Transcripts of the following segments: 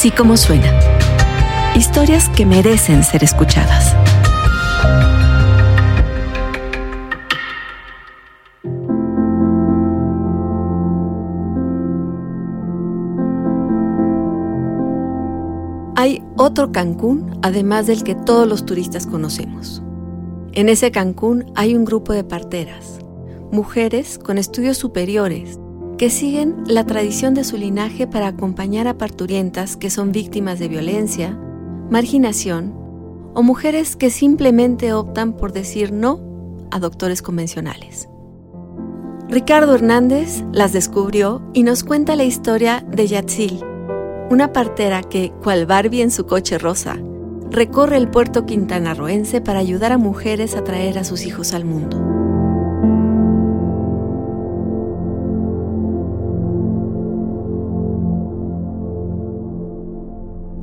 Así como suena. Historias que merecen ser escuchadas. Hay otro Cancún, además del que todos los turistas conocemos. En ese Cancún hay un grupo de parteras, mujeres con estudios superiores que siguen la tradición de su linaje para acompañar a parturientas que son víctimas de violencia, marginación o mujeres que simplemente optan por decir no a doctores convencionales. Ricardo Hernández las descubrió y nos cuenta la historia de Yatzil, una partera que, cual Barbie en su coche rosa, recorre el puerto quintanarroense para ayudar a mujeres a traer a sus hijos al mundo.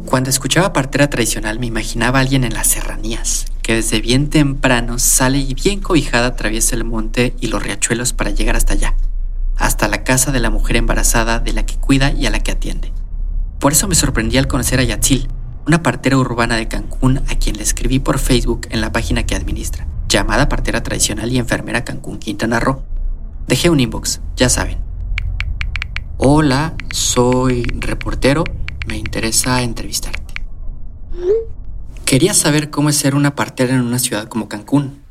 Cuando escuchaba partera tradicional me imaginaba a alguien en las serranías, que desde bien temprano sale y bien cobijada atraviesa el monte y los riachuelos para llegar hasta allá, hasta la casa de la mujer embarazada de la que cuida y a la que atiende. Por eso me sorprendí al conocer a Yatzil, una partera urbana de Cancún a quien le escribí por Facebook en la página que administra, llamada partera tradicional y enfermera Cancún Quintana Roo. Dejé un inbox, ya saben. Hola, soy reportero me interesa entrevistarte. Quería saber cómo es ser una partera en una ciudad como Cancún,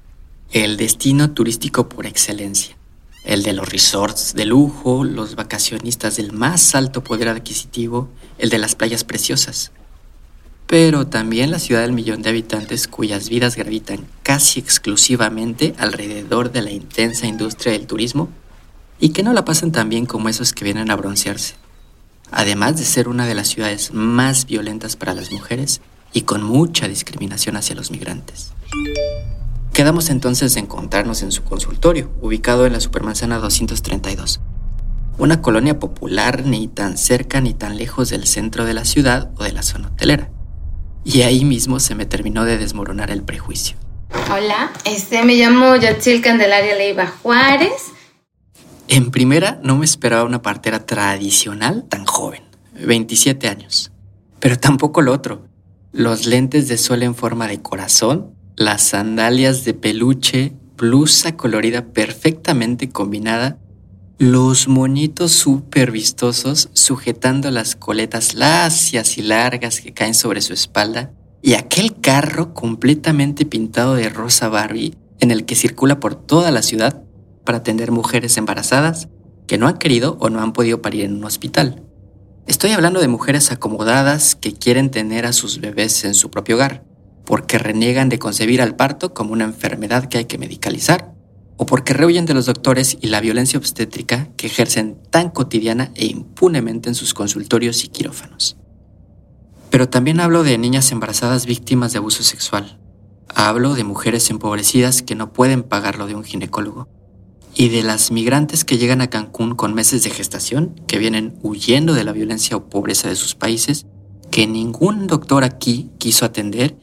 el destino turístico por excelencia, el de los resorts de lujo, los vacacionistas del más alto poder adquisitivo, el de las playas preciosas, pero también la ciudad del millón de habitantes cuyas vidas gravitan casi exclusivamente alrededor de la intensa industria del turismo y que no la pasan tan bien como esos que vienen a broncearse además de ser una de las ciudades más violentas para las mujeres y con mucha discriminación hacia los migrantes. Quedamos entonces de encontrarnos en su consultorio, ubicado en la Supermanzana 232, una colonia popular ni tan cerca ni tan lejos del centro de la ciudad o de la zona hotelera. Y ahí mismo se me terminó de desmoronar el prejuicio. Hola, este me llamo Yatzil Candelaria Leiva Juárez. En primera, no me esperaba una partera tradicional tan joven, 27 años. Pero tampoco lo otro. Los lentes de sol en forma de corazón, las sandalias de peluche, blusa colorida perfectamente combinada, los monitos súper vistosos sujetando las coletas lacias y largas que caen sobre su espalda, y aquel carro completamente pintado de rosa Barbie en el que circula por toda la ciudad para atender mujeres embarazadas que no han querido o no han podido parir en un hospital. Estoy hablando de mujeres acomodadas que quieren tener a sus bebés en su propio hogar, porque reniegan de concebir al parto como una enfermedad que hay que medicalizar, o porque rehuyen de los doctores y la violencia obstétrica que ejercen tan cotidiana e impunemente en sus consultorios y quirófanos. Pero también hablo de niñas embarazadas víctimas de abuso sexual. Hablo de mujeres empobrecidas que no pueden pagar lo de un ginecólogo y de las migrantes que llegan a Cancún con meses de gestación, que vienen huyendo de la violencia o pobreza de sus países, que ningún doctor aquí quiso atender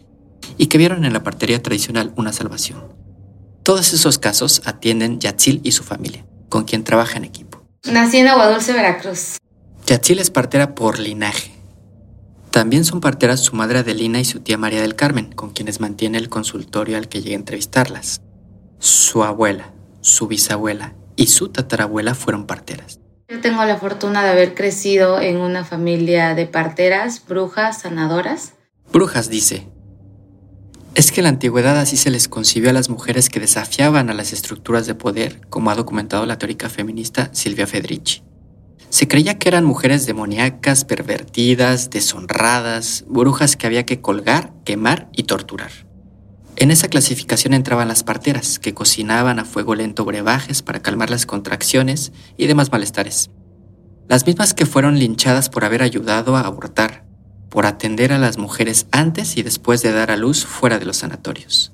y que vieron en la partería tradicional una salvación. Todos esos casos atienden Yatzil y su familia, con quien trabaja en equipo. Nací en Aguadulce, Veracruz. Yatzil es partera por linaje. También son parteras su madre Adelina y su tía María del Carmen, con quienes mantiene el consultorio al que llega a entrevistarlas. Su abuela, su bisabuela y su tatarabuela fueron parteras. Yo tengo la fortuna de haber crecido en una familia de parteras, brujas, sanadoras. Brujas, dice. Es que en la antigüedad así se les concibió a las mujeres que desafiaban a las estructuras de poder, como ha documentado la teórica feminista Silvia Federici. Se creía que eran mujeres demoníacas, pervertidas, deshonradas, brujas que había que colgar, quemar y torturar. En esa clasificación entraban las parteras, que cocinaban a fuego lento brebajes para calmar las contracciones y demás malestares. Las mismas que fueron linchadas por haber ayudado a abortar, por atender a las mujeres antes y después de dar a luz fuera de los sanatorios.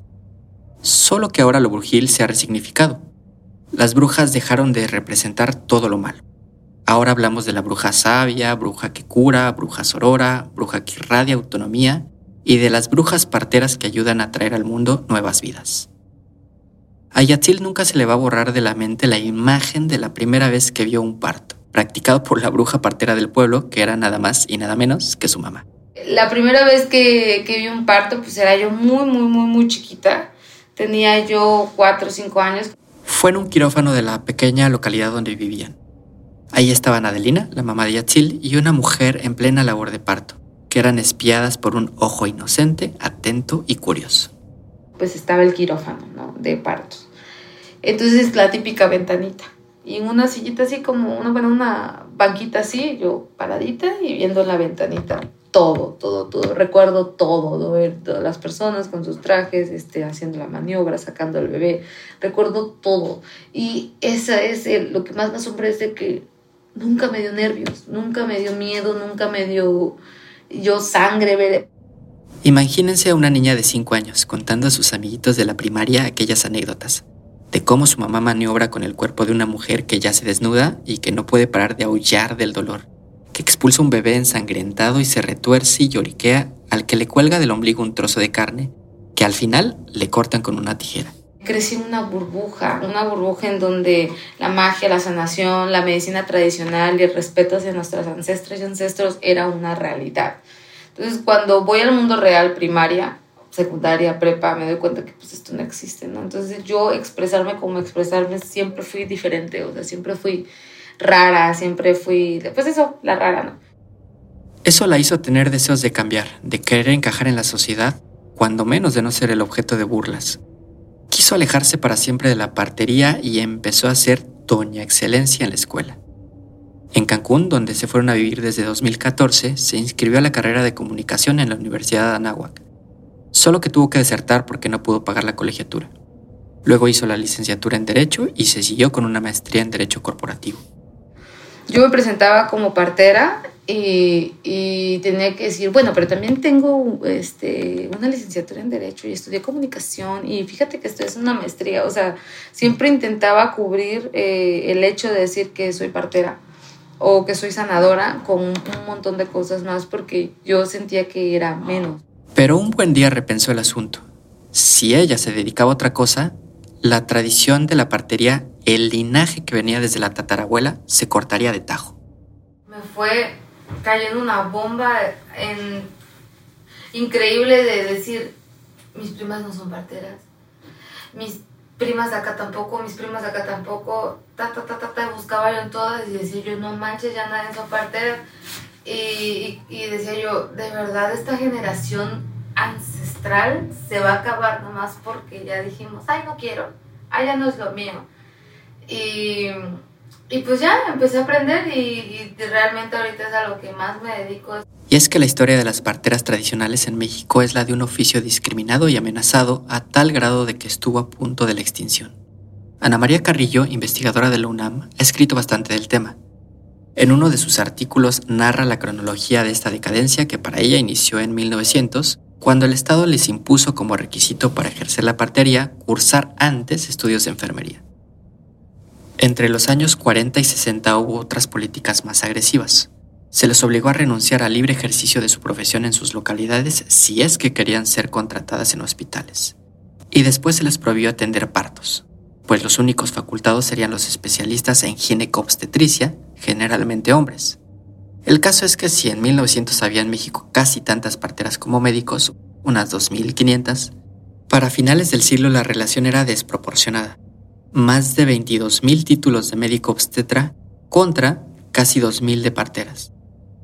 Solo que ahora lo brujil se ha resignificado. Las brujas dejaron de representar todo lo malo. Ahora hablamos de la bruja sabia, bruja que cura, bruja sorora, bruja que irradia autonomía y de las brujas parteras que ayudan a traer al mundo nuevas vidas. A Yatzil nunca se le va a borrar de la mente la imagen de la primera vez que vio un parto. practicado por la bruja partera del pueblo, que era nada más y nada menos que su mamá. La primera vez que, que vi un parto, pues era yo muy, muy, muy, muy chiquita. Tenía yo cuatro o cinco años. Fue en un quirófano de la pequeña localidad donde vivían. Ahí estaban Adelina, la mamá de Yatzil, y una mujer en plena labor de parto, que eran espiadas por un ojo inocente, atento y curioso. Pues estaba el quirófano, ¿no? De partos. Entonces la típica ventanita. Y en una sillita así como una, bueno, una banquita así, yo paradita y viendo la ventanita. Todo, todo, todo. Recuerdo todo, ver todas las personas con sus trajes, este, haciendo la maniobra, sacando al bebé. Recuerdo todo. Y esa es lo que más me asombra es de que nunca me dio nervios, nunca me dio miedo, nunca me dio yo sangre. Imagínense a una niña de 5 años contando a sus amiguitos de la primaria aquellas anécdotas de cómo su mamá maniobra con el cuerpo de una mujer que ya se desnuda y que no puede parar de aullar del dolor, que expulsa un bebé ensangrentado y se retuerce y lloriquea al que le cuelga del ombligo un trozo de carne que al final le cortan con una tijera. Crecí una burbuja, una burbuja en donde la magia, la sanación, la medicina tradicional y el respeto hacia nuestras ancestras y ancestros era una realidad. Entonces, cuando voy al mundo real primaria, secundaria, prepa, me doy cuenta que pues esto no existe, ¿no? Entonces yo expresarme como expresarme siempre fui diferente, o sea, siempre fui rara, siempre fui, pues eso, la rara, ¿no? Eso la hizo tener deseos de cambiar, de querer encajar en la sociedad, cuando menos de no ser el objeto de burlas. Quiso alejarse para siempre de la partería y empezó a ser doña excelencia en la escuela. En Cancún, donde se fueron a vivir desde 2014, se inscribió a la carrera de comunicación en la Universidad de Anáhuac solo que tuvo que desertar porque no pudo pagar la colegiatura. Luego hizo la licenciatura en Derecho y se siguió con una maestría en Derecho Corporativo. Yo me presentaba como partera y, y, tenía que decir, bueno, pero también tengo este, una licenciatura en Derecho y estudié comunicación y fíjate que esto es una maestría, o sea, siempre intentaba cubrir eh, el hecho de decir que soy partera o que soy sanadora con un montón de cosas más porque yo sentía que era menos. Pero un buen día repensó el asunto. Si ella se dedicaba a otra cosa, la tradición de la partería, el linaje que venía desde la tatarabuela, se cortaría de tajo. Me fue cayendo una bomba en... increíble de decir, mis primas no son parteras, mis primas acá tampoco, mis primas acá tampoco, ta, ta, ta, ta, ta, buscaba yo en todas y decía yo, no manches, ya nadie son parteras. Y, decía yo, de verdad esta generación ancestral se va a acabar nomás porque ya dijimos, ay, no quiero, ay, ya no es lo mío. Y, pues ya empecé a aprender y, realmente ahorita es a lo que más me dedico. Y es que la historia de las parteras tradicionales en México es la de un oficio discriminado y amenazado a tal grado de que estuvo a punto de la extinción. Ana María Carrillo, investigadora de la UNAM, ha escrito bastante del tema en uno de sus artículos narra la cronología de esta decadencia que para ella inició en 1900, cuando el Estado les impuso como requisito para ejercer la partería cursar antes estudios de enfermería. Entre los años 40 y 60 hubo otras políticas más agresivas. Se les obligó a renunciar al libre ejercicio de su profesión en sus localidades si es que querían ser contratadas en hospitales. Y después se les prohibió atender partos, pues los únicos facultados serían los especialistas en ginecobstetricia, generalmente hombres. El caso es que si en 1900 había en México casi tantas parteras como médicos, unas 2.500, para finales del siglo la relación era desproporcionada. Más de 22.000 títulos de médico obstetra contra casi 2.000 de parteras.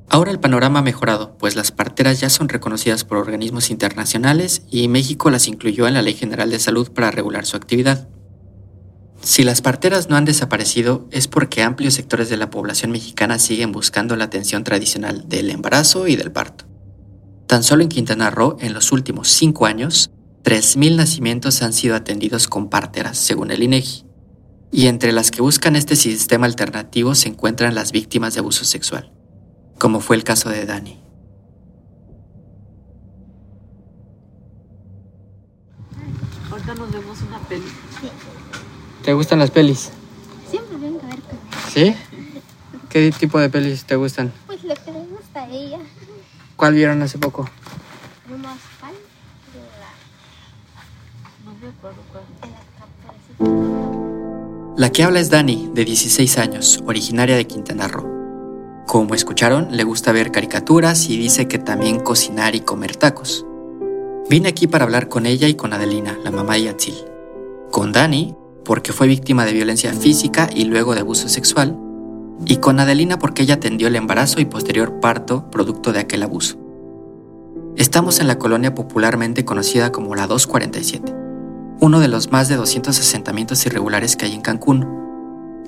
Ahora el panorama ha mejorado, pues las parteras ya son reconocidas por organismos internacionales y México las incluyó en la Ley General de Salud para regular su actividad. Si las parteras no han desaparecido es porque amplios sectores de la población mexicana siguen buscando la atención tradicional del embarazo y del parto. Tan solo en Quintana Roo, en los últimos cinco años, 3.000 nacimientos han sido atendidos con parteras, según el INEGI. Y entre las que buscan este sistema alternativo se encuentran las víctimas de abuso sexual, como fue el caso de Dani. Ahorita nos vemos una peli. ¿Te gustan las pelis? Siempre vengo a ver pelis. ¿Sí? ¿Qué tipo de pelis te gustan? Pues lo que le gusta a ella. ¿Cuál vieron hace poco? No más fan No me acuerdo cuál. La que habla es Dani, de 16 años, originaria de Quintana Roo. Como escucharon, le gusta ver caricaturas y dice que también cocinar y comer tacos. Vine aquí para hablar con ella y con Adelina, la mamá de Yatzil. Con Dani, porque fue víctima de violencia física y luego de abuso sexual. Y con Adelina porque ella atendió el embarazo y posterior parto producto de aquel abuso. Estamos en la colonia popularmente conocida como la 247 uno de los más de 200 asentamientos irregulares que hay en Cancún.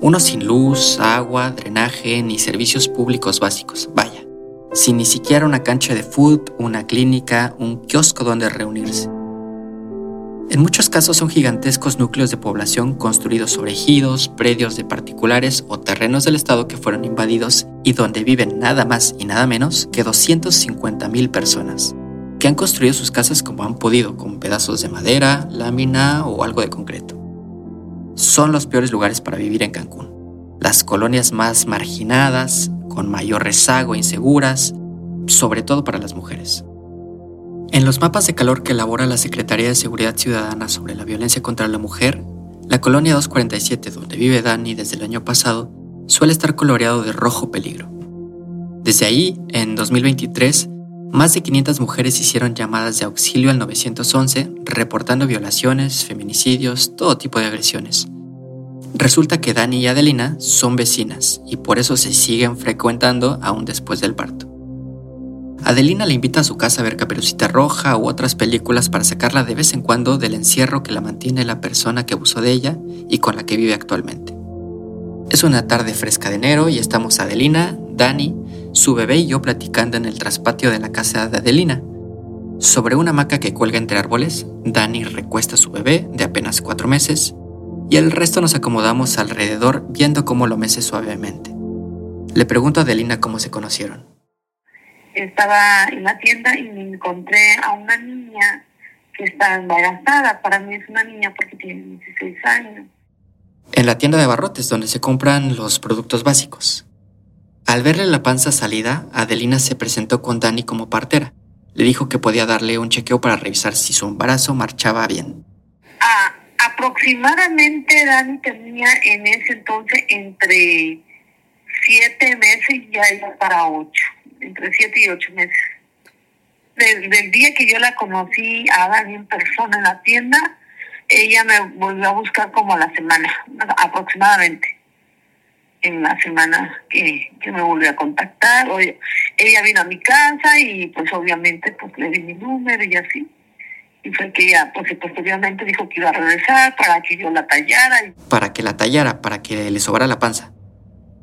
Uno sin luz, agua, drenaje ni servicios públicos básicos, vaya. Sin ni siquiera una cancha de fútbol, una clínica, un kiosco donde reunirse. En muchos casos son gigantescos núcleos de población construidos sobre ejidos, predios de particulares o terrenos del Estado que fueron invadidos y donde viven nada más y nada menos que 250.000 personas han construido sus casas como han podido, con pedazos de madera, lámina o algo de concreto. Son los peores lugares para vivir en Cancún. Las colonias más marginadas, con mayor rezago e inseguras, sobre todo para las mujeres. En los mapas de calor que elabora la Secretaría de Seguridad Ciudadana sobre la violencia contra la mujer, la colonia 247, donde vive Dani desde el año pasado, suele estar coloreado de rojo peligro. Desde ahí, en 2023, más de 500 mujeres hicieron llamadas de auxilio al 911 reportando violaciones, feminicidios, todo tipo de agresiones. Resulta que Dani y Adelina son vecinas y por eso se siguen frecuentando aún después del parto. Adelina le invita a su casa a ver Caperucita Roja u otras películas para sacarla de vez en cuando del encierro que la mantiene la persona que abusó de ella y con la que vive actualmente. Es una tarde fresca de enero y estamos Adelina, Dani, su bebé y yo platicando en el traspatio de la casa de Adelina. Sobre una hamaca que cuelga entre árboles, Dani recuesta a su bebé de apenas cuatro meses y el resto nos acomodamos alrededor viendo cómo lo mece suavemente. Le pregunto a Adelina cómo se conocieron. Estaba en la tienda y me encontré a una niña que está embarazada. Para mí es una niña porque tiene 16 años. En la tienda de barrotes donde se compran los productos básicos. Al verle la panza salida, Adelina se presentó con Dani como partera. Le dijo que podía darle un chequeo para revisar si su embarazo marchaba bien. Ah, aproximadamente Dani tenía en ese entonces entre siete meses y ya iba para ocho, entre siete y ocho meses. Desde el día que yo la conocí a Dani en persona en la tienda, ella me volvió a buscar como a la semana, aproximadamente en la semana que, me volvió a contactar. ella vino a mi casa y pues obviamente pues le di mi número y así. Y fue que ella pues posteriormente dijo que iba a regresar para que yo la tallara. Para que la tallara, para que le sobrara la panza.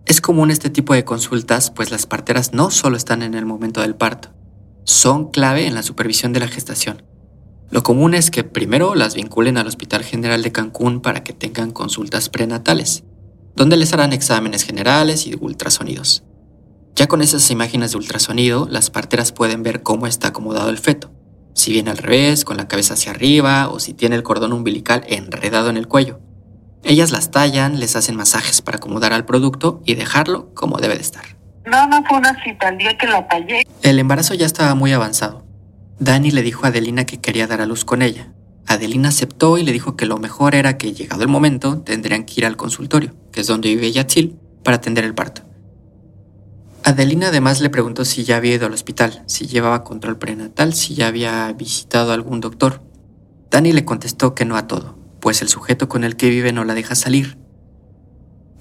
Es común este tipo de consultas, pues las parteras no solo están en el momento del parto, son clave en la supervisión de la gestación. Lo común es que primero las vinculen al Hospital General de Cancún para que tengan consultas prenatales donde les harán exámenes generales y ultrasonidos. Ya con esas imágenes de ultrasonido, las parteras pueden ver cómo está acomodado el feto, si viene al revés, con la cabeza hacia arriba o si tiene el cordón umbilical enredado en el cuello. Ellas las tallan, les hacen masajes para acomodar al producto y dejarlo como debe de estar. No, no fue una cita, el día que la tallé. El embarazo ya estaba muy avanzado. Dani le dijo a Adelina que quería dar a luz con ella, Adelina aceptó y le dijo que lo mejor era que, llegado el momento, tendrían que ir al consultorio, que es donde vive Yatzil, para atender el parto. Adelina además le preguntó si ya había ido al hospital, si llevaba control prenatal, si ya había visitado a algún doctor. Dani le contestó que no a todo, pues el sujeto con el que vive no la deja salir.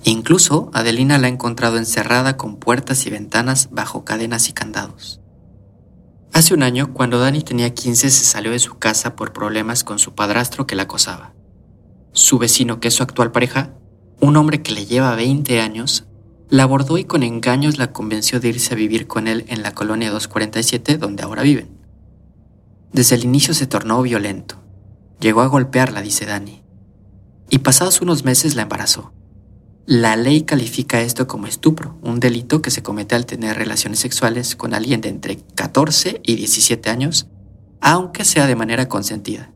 Incluso Adelina la ha encontrado encerrada con puertas y ventanas bajo cadenas y candados. Hace un año, cuando Dani tenía 15, se salió de su casa por problemas con su padrastro que la acosaba. Su vecino, que es su actual pareja, un hombre que le lleva 20 años, la abordó y con engaños la convenció de irse a vivir con él en la colonia 247 donde ahora viven. Desde el inicio se tornó violento. Llegó a golpearla, dice Dani. Y pasados unos meses la embarazó. La ley califica esto como estupro, un delito que se comete al tener relaciones sexuales con alguien de entre 14 y 17 años, aunque sea de manera consentida.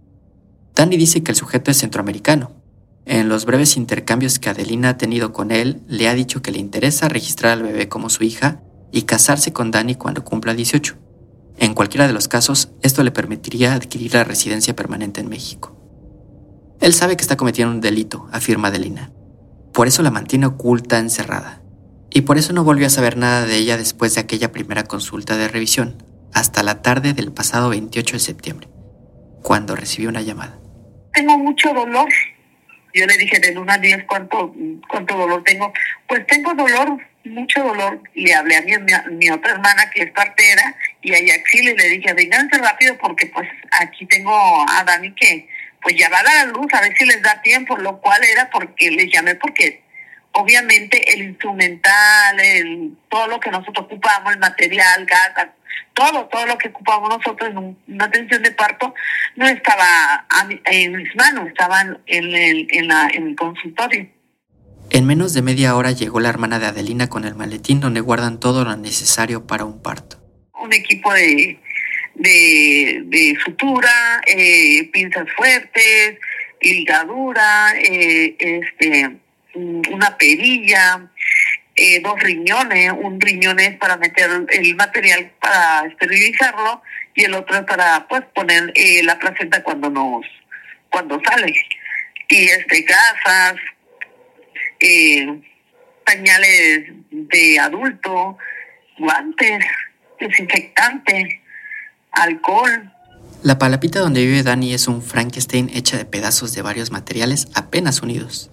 Dani dice que el sujeto es centroamericano. En los breves intercambios que Adelina ha tenido con él, le ha dicho que le interesa registrar al bebé como su hija y casarse con Dani cuando cumpla 18. En cualquiera de los casos, esto le permitiría adquirir la residencia permanente en México. Él sabe que está cometiendo un delito, afirma Adelina Por eso la mantiene oculta, encerrada. Y por eso no volvió a saber nada de ella después de aquella primera consulta de revisión, hasta la tarde del pasado 28 de septiembre, cuando recibió una llamada. Tengo mucho dolor. Yo le dije de luna a 10 cuánto, cuánto dolor tengo. Pues tengo dolor, mucho dolor. Le hablé a mi, mi otra hermana que es partera y a Yaxil y le dije, vénganse rápido porque pues aquí tengo a Dani que pues ya va a dar a luz, a ver si les da tiempo, lo cual era porque les llamé porque obviamente el instrumental, el, todo lo que nosotros ocupamos, el material, gas, todo, todo lo que ocupamos nosotros en una atención de parto no estaba en mis manos, estaban en el, en, la, en el consultorio. En menos de media hora llegó la hermana de Adelina con el maletín donde guardan todo lo necesario para un parto. Un equipo de, de, de sutura, eh, pinzas fuertes, ligadura, eh, este, una perilla, eh, dos riñones, un riñón es para meter el material para esterilizarlo y el otro es para pues poner eh, la placenta cuando nos cuando sale. Y este gasas eh, pañales de adulto guantes desinfectante alcohol la palapita donde vive Dani es un Frankenstein hecha de pedazos de varios materiales apenas unidos.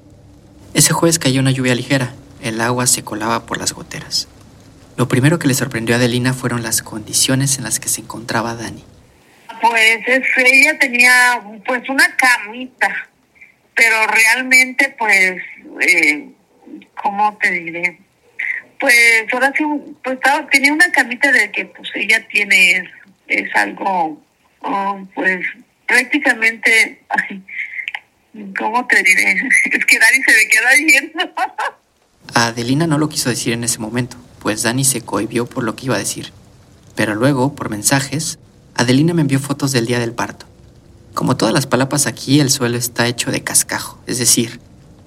Ese jueves cayó una lluvia ligera, el agua se colaba por las goteras. Lo primero que le sorprendió a Adelina fueron las condiciones en las que se encontraba Dani. Pues ella tenía pues una camita, pero realmente pues, eh, ¿cómo te diré? Pues ahora sí, pues tenía una camita de que pues ella tiene, es, algo, oh, pues prácticamente, ¿Cómo te diré? Es que Dani se me queda viendo. Adelina no lo quiso decir en ese momento, pues Dani se cohibió por lo que iba a decir. Pero luego, por mensajes, Adelina me envió fotos del día del parto. Como todas las palapas aquí, el suelo está hecho de cascajo, es decir,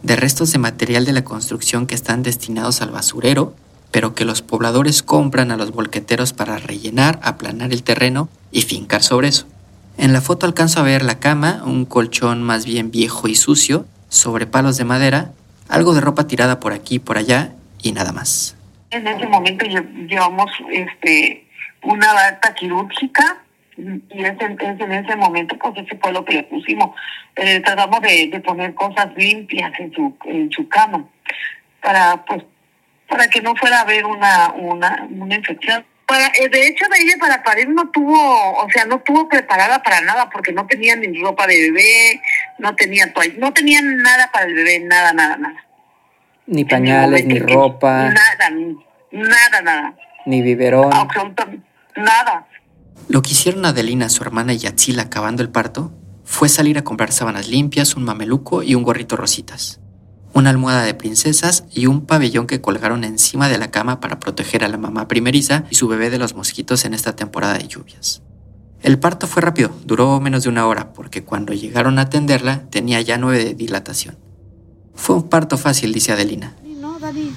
de restos de material de la construcción que están destinados al basurero, pero que los pobladores compran a los volqueteros para rellenar, aplanar el terreno y fincar sobre eso. En la foto alcanzo a ver la cama, un colchón más bien viejo y sucio, sobre palos de madera, algo de ropa tirada por aquí y por allá y nada más. En ese momento llevamos este, una bata quirúrgica y es en, ese momento pues ese fue lo que le pusimos. Eh, tratamos de, poner cosas limpias en su, en su cama para pues para que no fuera a haber una, una, una infección. Eh, de hecho, de ella para parir no tuvo, o sea, no tuvo preparada para nada porque no tenía ni ropa de bebé, no tenía toalla, no tenía nada para el bebé, nada, nada, nada. Ni pañales, ni ropa. Nada, nada, nada. Ni biberón. Absolutamente nada. Lo que hicieron Adelina, su hermana y Yatzil acabando el parto fue salir a comprar sábanas limpias, un mameluco y un gorrito rositas una almohada de princesas y un pabellón que colgaron encima de la cama para proteger a la mamá primeriza y su bebé de los mosquitos en esta temporada de lluvias. El parto fue rápido, duró menos de una hora, porque cuando llegaron a atenderla tenía ya nueve de dilatación. Fue un parto fácil, dice Adelina. No, Dani,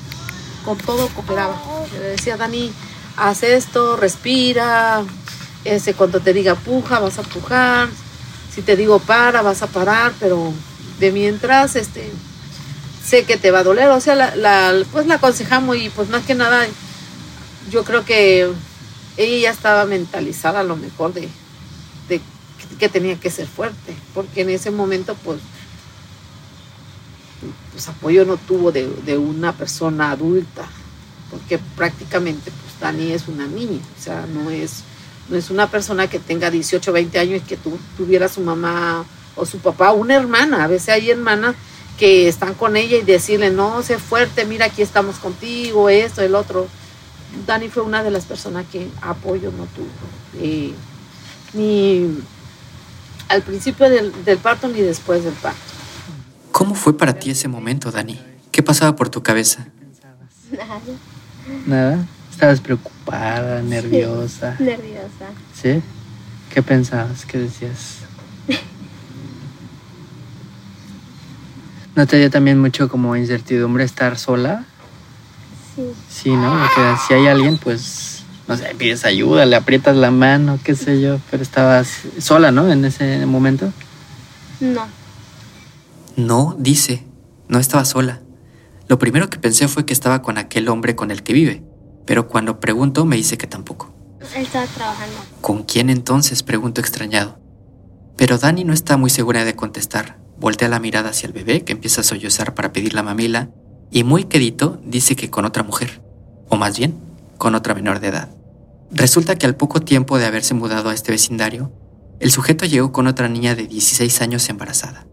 con todo cooperaba. Le decía, Dani, haz esto, respira, ese, cuando te diga puja, vas a pujar, si te digo para, vas a parar, pero de mientras, este, sé que te va a doler, o sea, la, pues la aconsejamos y pues más que nada, yo creo que ella ya estaba mentalizada a lo mejor de, de que tenía que ser fuerte, porque en ese momento pues, pues apoyo no tuvo de, de una persona adulta, porque prácticamente pues Dani es una niña, o sea, no es, no es una persona que tenga 18, 20 años y que tu, tuviera su mamá o su papá, una hermana, a veces hay hermanas que están con ella y decirle, no, sé fuerte, mira, aquí estamos contigo, esto, el otro. Dani fue una de las personas que apoyo no tuvo. Eh, ni al principio del, parto ni después del parto. ¿Cómo fue para ti ese momento, Dani? ¿Qué pasaba por tu cabeza? Nada. ¿Nada? ¿Estabas preocupada, nerviosa? nerviosa. ¿Sí? ¿Qué pensabas? ¿Qué decías? ¿No te dio también mucho como incertidumbre estar sola? Sí. Sí, ¿no? Porque si hay alguien, pues, no sé, pides ayuda, le aprietas la mano, qué sé yo, pero estabas sola, ¿no? En ese momento. No. No, dice, no estaba sola. Lo primero que pensé fue que estaba con aquel hombre con el que vive, pero cuando pregunto me dice que tampoco. Él estaba trabajando. ¿Con quién entonces? pregunto extrañado. Pero Dani no está muy segura de contestar. Voltea la mirada hacia el bebé que empieza a sollozar para pedir la mamila y muy quedito dice que con otra mujer, o más bien, con otra menor de edad. Resulta que al poco tiempo de haberse mudado a este vecindario, el sujeto llegó con otra niña de 16 años embarazada.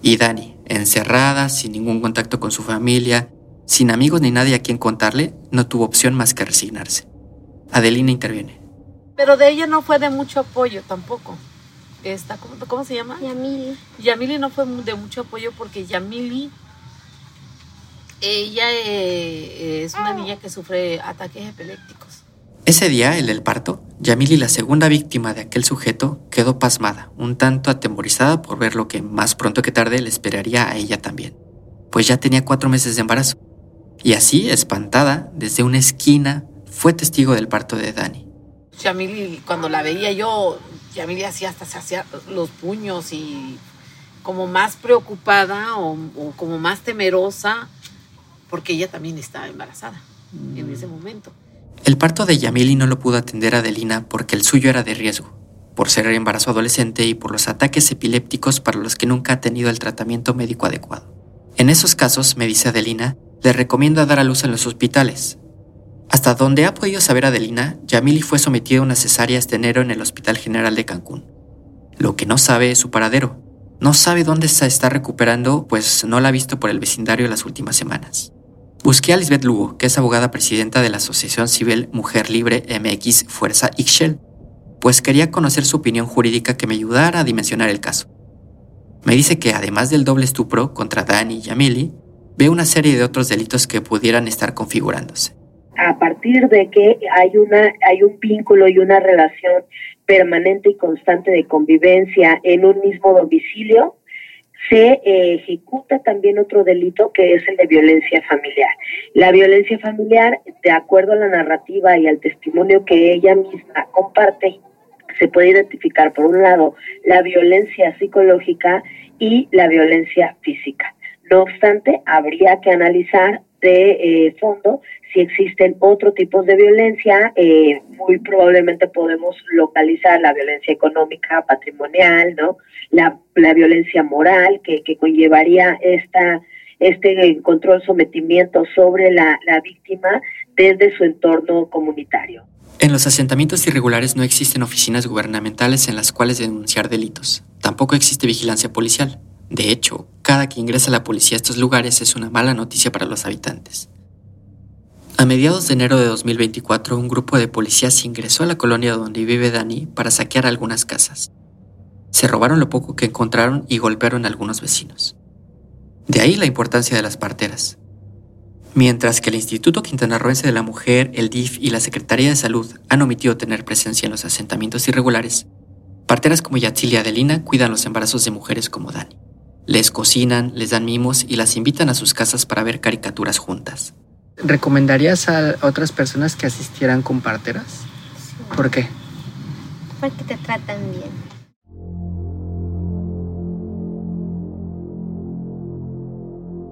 Y Dani, encerrada, sin ningún contacto con su familia, sin amigos ni nadie a quien contarle, no tuvo opción más que resignarse. Adelina interviene. Pero de ella no fue de mucho apoyo tampoco. Esta, ¿cómo, cómo se llama? Yamili. Yamili no fue de mucho apoyo porque Yamili, ella eh, es una niña que sufre ataques epilépticos. Ese día, el del parto, Yamili, la segunda víctima de aquel sujeto, quedó pasmada, un tanto atemorizada por ver lo que más pronto que tarde le esperaría a ella también, pues ya tenía cuatro meses de embarazo. Y así, espantada, desde una esquina, fue testigo del parto de Dani. Yamili, cuando la veía yo, Yamili hacía hasta se hacía los puños y como más preocupada o, o como más temerosa, porque ella también estaba embarazada en ese momento. El parto de Yamili no lo pudo atender Adelina porque el suyo era de riesgo, por ser embarazo adolescente y por los ataques epilépticos para los que nunca ha tenido el tratamiento médico adecuado. En esos casos, me dice Adelina, le recomiendo dar a luz en los hospitales. Hasta donde ha podido saber Adelina, Yamili fue sometida a una cesárea este enero en el Hospital General de Cancún. Lo que no sabe es su paradero. No sabe dónde se está recuperando, pues no la ha visto por el vecindario las últimas semanas. Busqué a Lisbeth Lugo, que es abogada presidenta de la Asociación Civil Mujer Libre MX Fuerza Ixchel, pues quería conocer su opinión jurídica que me ayudara a dimensionar el caso. Me dice que además del doble estupro contra Dani y Yamili, ve una serie de otros delitos que pudieran estar configurándose. A partir de que hay, una, hay un vínculo y una relación permanente y constante de convivencia en un mismo domicilio, se eh, ejecuta también otro delito que es el de violencia familiar. La violencia familiar, de acuerdo a la narrativa y al testimonio que ella misma comparte, se puede identificar por un lado la violencia psicológica y la violencia física. No obstante, habría que analizar de eh, fondo si existen otros tipos de violencia, eh, muy probablemente podemos localizar la violencia económica, patrimonial, ¿no? La, la violencia moral que, que conllevaría esta, este control, sometimiento sobre la, la víctima desde su entorno comunitario. En los asentamientos irregulares no existen oficinas gubernamentales en las cuales denunciar delitos. Tampoco existe vigilancia policial. De hecho, cada que ingresa la policía a estos lugares es una mala noticia para los habitantes. A mediados de enero de 2024, un grupo de policías ingresó a la colonia donde vive Dani para saquear algunas casas. Se robaron lo poco que encontraron y golpearon a algunos vecinos. De ahí la importancia de las parteras. Mientras que el Instituto Quintanarroense de la Mujer, el DIF y la Secretaría de Salud han omitido tener presencia en los asentamientos irregulares, parteras como Yatzil y Adelina cuidan los embarazos de mujeres como Dani. Les cocinan, les dan mimos y las invitan a sus casas para ver caricaturas juntas. ¿Recomendarías a otras personas que asistieran con parteras? Sí. ¿Por qué? Porque te tratan bien.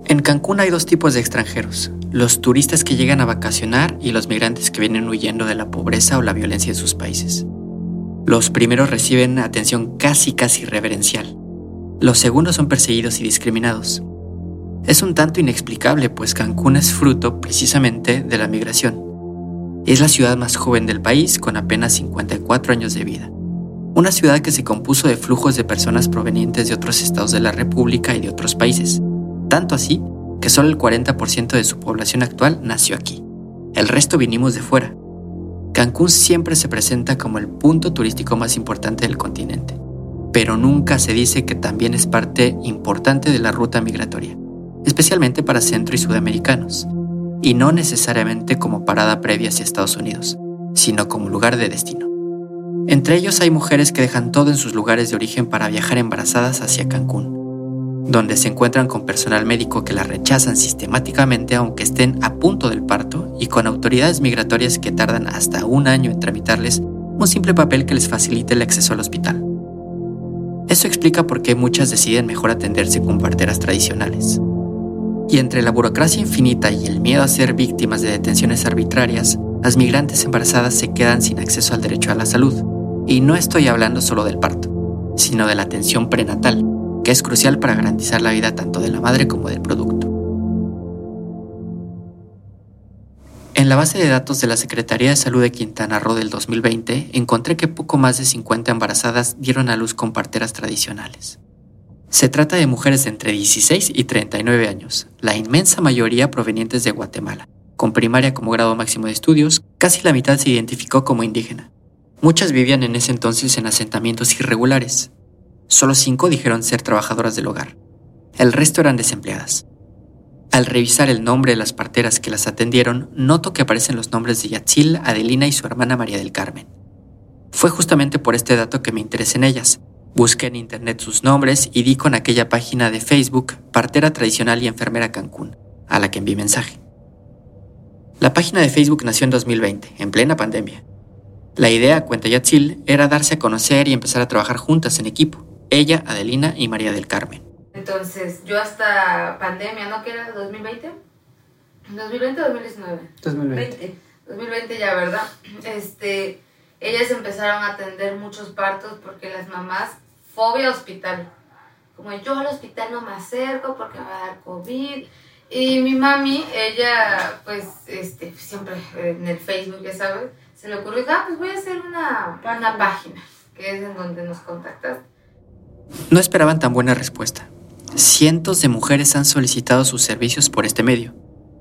En Cancún hay dos tipos de extranjeros, los turistas que llegan a vacacionar y los migrantes que vienen huyendo de la pobreza o la violencia de sus países. Los primeros reciben atención casi casi reverencial. Los segundos son perseguidos y discriminados. Es un tanto inexplicable, pues Cancún es fruto precisamente de la migración. Es la ciudad más joven del país, con apenas 54 años de vida. Una ciudad que se compuso de flujos de personas provenientes de otros estados de la República y de otros países. Tanto así que solo el 40% de su población actual nació aquí. El resto vinimos de fuera. Cancún siempre se presenta como el punto turístico más importante del continente, pero nunca se dice que también es parte importante de la ruta migratoria especialmente para centro y sudamericanos, y no necesariamente como parada previa hacia Estados Unidos, sino como lugar de destino. Entre ellos hay mujeres que dejan todo en sus lugares de origen para viajar embarazadas hacia Cancún, donde se encuentran con personal médico que las rechazan sistemáticamente aunque estén a punto del parto y con autoridades migratorias que tardan hasta un año en tramitarles un simple papel que les facilite el acceso al hospital. Eso explica por qué muchas deciden mejor atenderse con parteras tradicionales. Y entre la burocracia infinita y el miedo a ser víctimas de detenciones arbitrarias, las migrantes embarazadas se quedan sin acceso al derecho a la salud. Y no estoy hablando solo del parto, sino de la atención prenatal, que es crucial para garantizar la vida tanto de la madre como del producto. En la base de datos de la Secretaría de Salud de Quintana Roo del 2020 encontré que poco más de 50 embarazadas dieron a luz con parteras tradicionales. Se trata de mujeres de entre 16 y 39 años, la inmensa mayoría provenientes de Guatemala. Con primaria como grado máximo de estudios, casi la mitad se identificó como indígena. Muchas vivían en ese entonces en asentamientos irregulares. Solo cinco dijeron ser trabajadoras del hogar. El resto eran desempleadas. Al revisar el nombre de las parteras que las atendieron, noto que aparecen los nombres de Yatzil, Adelina y su hermana María del Carmen. Fue justamente por este dato que me interesé en ellas. Busqué en internet sus nombres y di con aquella página de Facebook Partera Tradicional y Enfermera Cancún, a la que envié mensaje. La página de Facebook nació en 2020, en plena pandemia. La idea, cuenta Yatzil, era darse a conocer y empezar a trabajar juntas en equipo, ella, Adelina y María del Carmen. Entonces, yo hasta pandemia, ¿no? ¿Qué era? ¿2020? ¿2020 o 2019? 2020. 2020 ya, ¿verdad? Este, ellas empezaron a atender muchos partos porque las mamás, fobia hospital. Como yo al hospital no me acerco porque me va a dar COVID. Y mi mami, ella, pues, este, siempre en el Facebook, ya sabes, se le ocurrió, ah, pues voy a hacer una, una página, que es en donde nos contactas. No esperaban tan buena respuesta. Cientos de mujeres han solicitado sus servicios por este medio.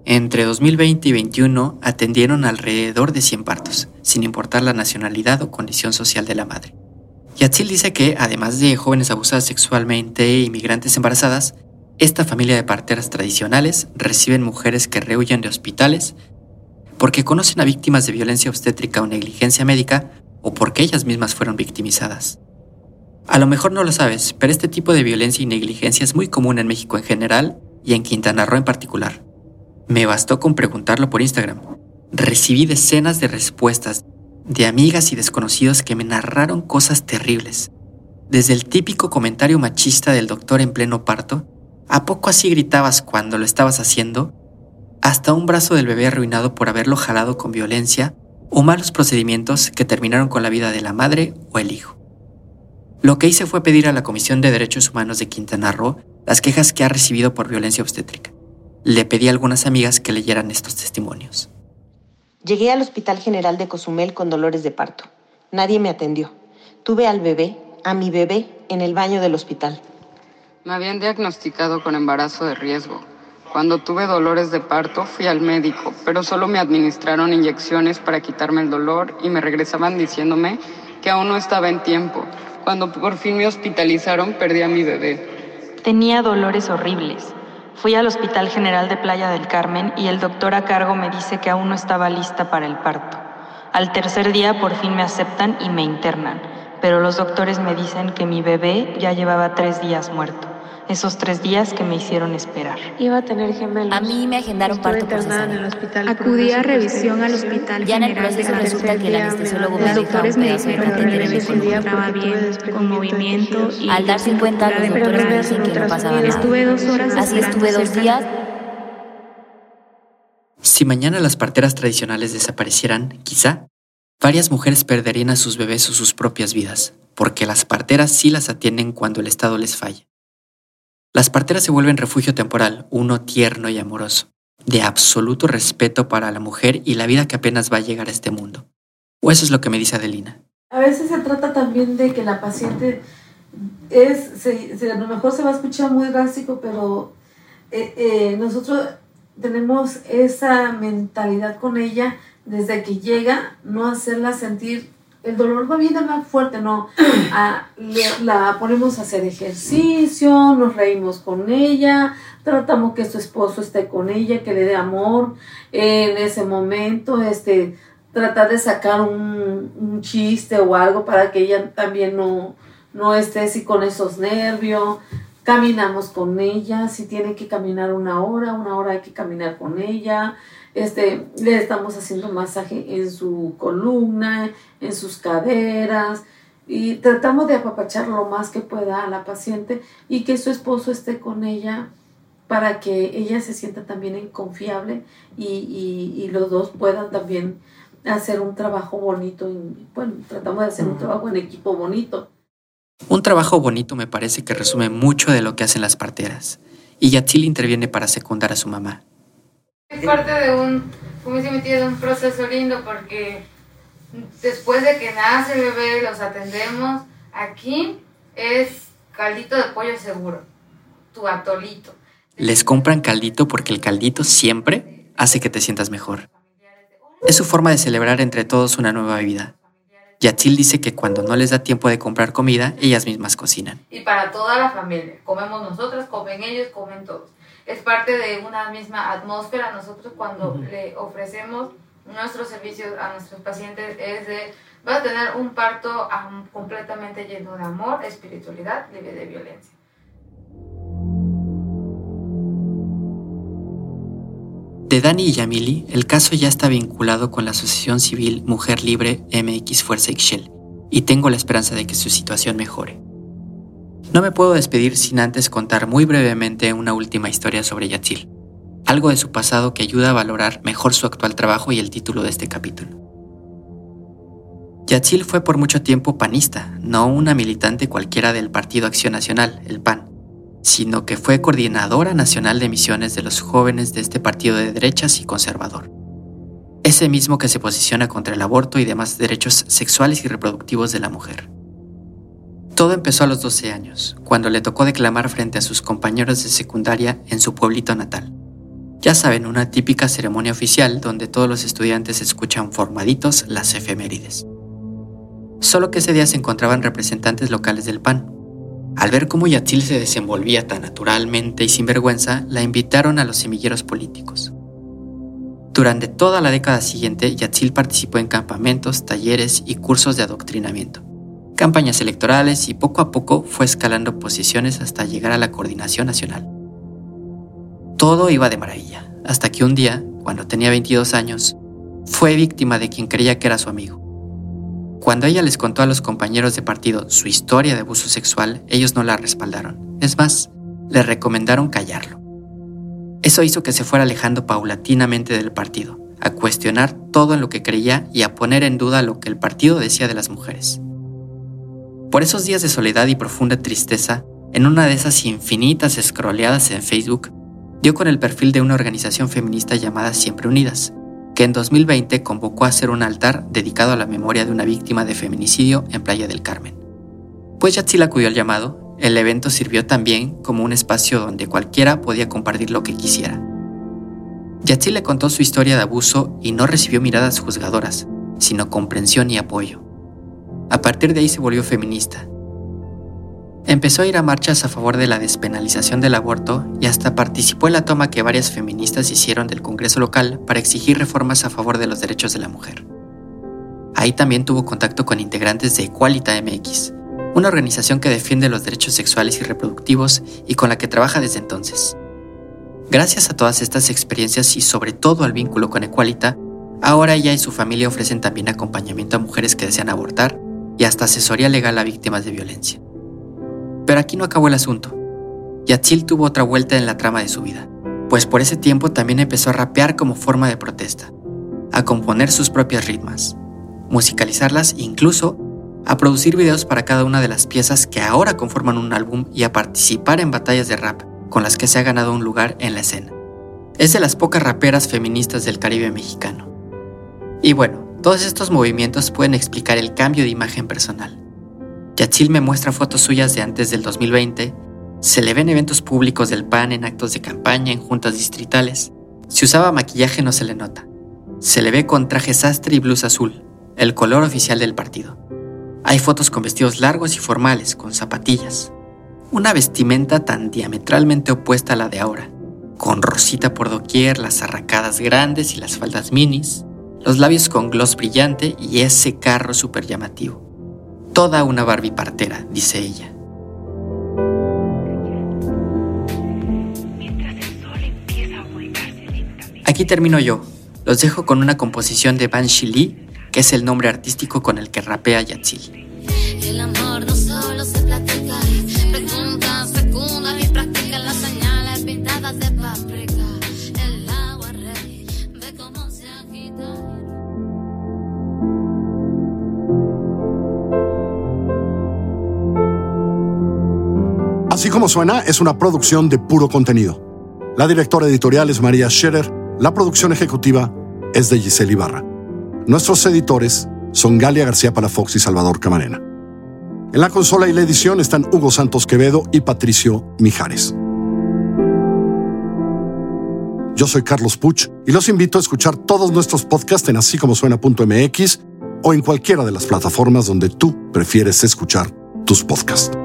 Entre 2020 y 2021 atendieron alrededor de 100 partos, sin importar la nacionalidad o condición social de la madre. Yatzil dice que, además de jóvenes abusadas sexualmente e inmigrantes embarazadas, esta familia de parteras tradicionales reciben mujeres que rehuyen de hospitales porque conocen a víctimas de violencia obstétrica o negligencia médica o porque ellas mismas fueron victimizadas. A lo mejor no lo sabes, pero este tipo de violencia y negligencia es muy común en México en general y en Quintana Roo en particular. Me bastó con preguntarlo por Instagram. Recibí decenas de respuestas de amigas y desconocidos que me narraron cosas terribles. Desde el típico comentario machista del doctor en pleno parto, ¿a poco así gritabas cuando lo estabas haciendo? Hasta un brazo del bebé arruinado por haberlo jalado con violencia o malos procedimientos que terminaron con la vida de la madre o el hijo. Lo que hice fue pedir a la Comisión de Derechos Humanos de Quintana Roo las quejas que ha recibido por violencia obstétrica. Le pedí a algunas amigas que leyeran estos testimonios. Llegué al Hospital General de Cozumel con dolores de parto. Nadie me atendió. Tuve al bebé, a mi bebé, en el baño del hospital. Me habían diagnosticado con embarazo de riesgo. Cuando tuve dolores de parto fui al médico, pero solo me administraron inyecciones para quitarme el dolor y me regresaban diciéndome que aún no estaba en tiempo, cuando por fin me hospitalizaron, perdí a mi bebé. Tenía dolores horribles. Fui al Hospital General de Playa del Carmen y el doctor a cargo me dice que aún no estaba lista para el parto. Al tercer día por fin me aceptan y me internan, pero los doctores me dicen que mi bebé ya llevaba tres días muerto esos tres días que me hicieron esperar. Iba a tener gemelos. A mí me agendaron parto por En el hospital Acudí a revisión al hospital Ya en el proceso resulta que el anestesiólogo me dijo un me dicen que me encontraba bien, con movimiento y... Al darse cuenta, los doctores me dicen que no pasaba nada. Estuve dos horas Así estuve dos días. Si mañana las parteras tradicionales desaparecieran, quizá, varias mujeres perderían a sus bebés o sus propias vidas, porque las parteras sí las atienden cuando el Estado les falla. Las parteras se vuelven refugio temporal, uno tierno y amoroso, de absoluto respeto para la mujer y la vida que apenas va a llegar a este mundo. O eso es lo que me dice Adelina. A veces se trata también de que la paciente es, a lo mejor se va a escuchar muy drástico, pero eh, eh, nosotros tenemos esa mentalidad con ella desde que llega, no hacerla sentir el dolor va bien más fuerte, no. Ah, la ponemos a hacer ejercicio, nos reímos con ella, tratamos que su esposo esté con ella, que le dé amor en ese momento, este, tratar de sacar un, un chiste o algo para que ella también no, no esté así con esos nervios. Caminamos con ella, si tiene que caminar una hora, una hora hay que caminar con ella este, le estamos haciendo masaje en su columna, en sus caderas y tratamos de apapachar lo más que pueda a la paciente y que su esposo esté con ella para que ella se sienta también confiable y, y, y los dos puedan también hacer un trabajo bonito. Y, bueno, tratamos de hacer un trabajo en equipo bonito. Un trabajo bonito me parece que resume mucho de lo que hacen las parteras. Y Yatzil interviene para secundar a su mamá. Es parte de un, como de un proceso lindo porque después de que nace el bebé, los atendemos. Aquí es caldito de pollo seguro, tu atolito. Les compran caldito porque el caldito siempre hace que te sientas mejor. Es su forma de celebrar entre todos una nueva vida. Yatzil dice que cuando no les da tiempo de comprar comida, ellas mismas cocinan. Y para toda la familia. Comemos nosotras, comen ellos, comen todos. Es parte de una misma atmósfera. Nosotros cuando le ofrecemos nuestros servicios a nuestros pacientes es de, va a tener un parto completamente lleno de amor, espiritualidad, libre de violencia. De Dani y Yamili, el caso ya está vinculado con la Asociación Civil Mujer Libre MX Fuerza Ixchel, y tengo la esperanza de que su situación mejore. No me puedo despedir sin antes contar muy brevemente una última historia sobre Yatzil, algo de su pasado que ayuda a valorar mejor su actual trabajo y el título de este capítulo. Yatzil fue por mucho tiempo panista, no una militante cualquiera del Partido Acción Nacional, el PAN, sino que fue coordinadora nacional de misiones de los jóvenes de este partido de derechas y conservador. Ese mismo que se posiciona contra el aborto y demás derechos sexuales y reproductivos de la mujer. Todo empezó a los 12 años, cuando le tocó declamar frente a sus compañeros de secundaria en su pueblito natal. Ya saben, una típica ceremonia oficial donde todos los estudiantes escuchan formaditos las efemérides. Solo que ese día se encontraban representantes locales del PAN, al ver cómo Yatzil se desenvolvía tan naturalmente y sin vergüenza, la invitaron a los semilleros políticos. Durante toda la década siguiente, Yatzil participó en campamentos, talleres y cursos de adoctrinamiento, campañas electorales y poco a poco fue escalando posiciones hasta llegar a la coordinación nacional. Todo iba de maravilla, hasta que un día, cuando tenía 22 años, fue víctima de quien creía que era su amigo. Cuando ella les contó a los compañeros de partido su historia de abuso sexual, ellos no la respaldaron. Es más, le recomendaron callarlo. Eso hizo que se fuera alejando paulatinamente del partido, a cuestionar todo en lo que creía y a poner en duda lo que el partido decía de las mujeres. Por esos días de soledad y profunda tristeza, en una de esas infinitas escroleadas en Facebook, dio con el perfil de una organización feminista llamada Siempre Unidas, que en 2020 convocó a hacer un altar dedicado a la memoria de una víctima de feminicidio en Playa del Carmen. Pues Yatzil acudió al llamado, el evento sirvió también como un espacio donde cualquiera podía compartir lo que quisiera. Yatzil le contó su historia de abuso y no recibió miradas juzgadoras, sino comprensión y apoyo. A partir de ahí se volvió feminista, Empezó a ir a marchas a favor de la despenalización del aborto y hasta participó en la toma que varias feministas hicieron del Congreso local para exigir reformas a favor de los derechos de la mujer. Ahí también tuvo contacto con integrantes de Equalita MX, una organización que defiende los derechos sexuales y reproductivos y con la que trabaja desde entonces. Gracias a todas estas experiencias y sobre todo al vínculo con Equalita, ahora ella y su familia ofrecen también acompañamiento a mujeres que desean abortar y hasta asesoría legal a víctimas de violencia. Pero aquí no acabó el asunto. Yatzil tuvo otra vuelta en la trama de su vida, pues por ese tiempo también empezó a rapear como forma de protesta, a componer sus propias ritmas, musicalizarlas e incluso a producir videos para cada una de las piezas que ahora conforman un álbum y a participar en batallas de rap con las que se ha ganado un lugar en la escena. Es de las pocas raperas feministas del Caribe mexicano. Y bueno, todos estos movimientos pueden explicar el cambio de imagen personal. Yatzil me muestra fotos suyas de antes del 2020. Se le ven eventos públicos del PAN en actos de campaña en juntas distritales. Si usaba maquillaje no se le nota. Se le ve con traje sastre y blusa azul, el color oficial del partido. Hay fotos con vestidos largos y formales, con zapatillas. Una vestimenta tan diametralmente opuesta a la de ahora, con rosita por doquier, las arracadas grandes y las faldas minis, los labios con gloss brillante y ese carro súper llamativo. Toda una Barbie partera, dice ella. Aquí termino yo. Los dejo con una composición de Banshee Lee, que es el nombre artístico con el que rapea Yatzil. El amor no solo se Así como suena, es una producción de puro contenido. La directora editorial es María Scherer, la producción ejecutiva es de Giselle Ibarra. Nuestros editores son Galia García Palafox y Salvador Camarena. En la consola y la edición están Hugo Santos Quevedo y Patricio Mijares. Yo soy Carlos Puch y los invito a escuchar todos nuestros podcasts en así como suena.mx o en cualquiera de las plataformas donde tú prefieres escuchar tus podcasts.